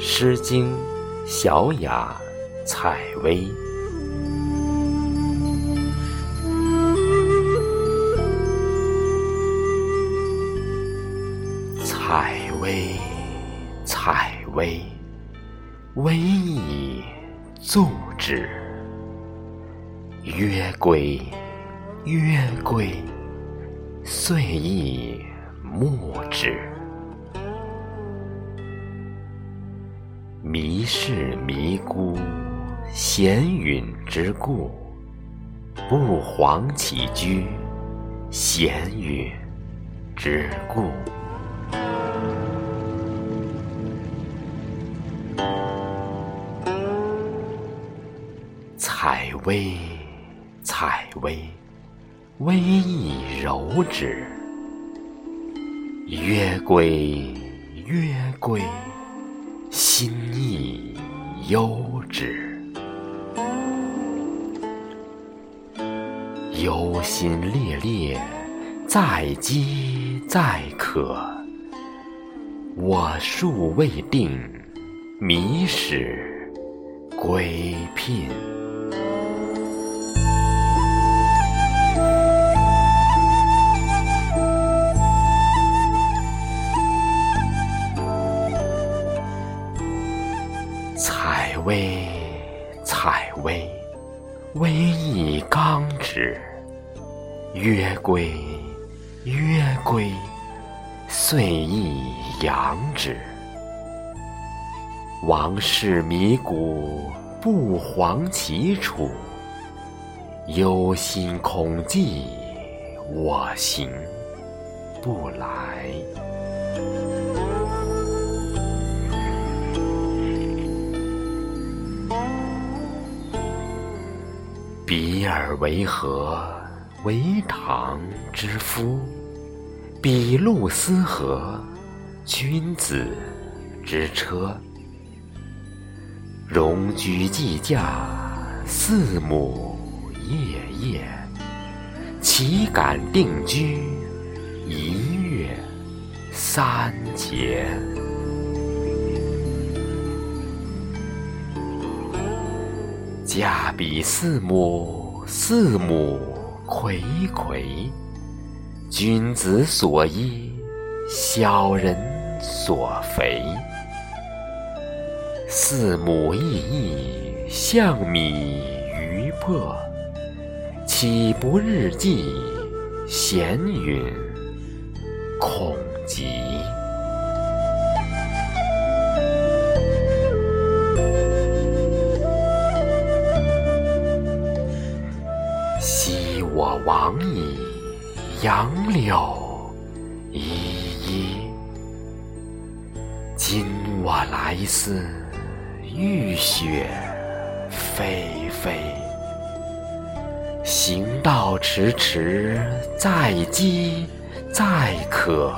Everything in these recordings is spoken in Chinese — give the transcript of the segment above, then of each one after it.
诗经·小雅·采薇。采薇，采薇，微矣矗之。曰归，曰归，岁亦暮之。迷是迷孤，闲允之故，不遑起居，闲允之故。采薇，采薇，微亦柔之。曰归，曰归。心意幽之，忧心烈烈，在饥在渴。我数未定，迷始归聘。采薇，采薇，薇亦刚之。曰归，曰归，岁亦阳之。王室弥古，不遑其楚。忧心恐悸，我行不来。比尔为何？为唐之夫。比路斯何？君子之车。戎居既驾，四母夜夜。岂敢定居？一月三节。驾彼四母，四母睽睽。君子所依，小人所肥。四母异义，象米鱼破。岂不日计，闲允恐极。昔我往矣，杨柳依依。今我来思，雨雪霏霏。行道迟迟，在饥在渴。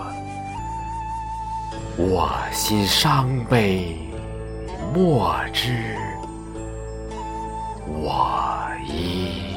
我心伤悲，莫知我意。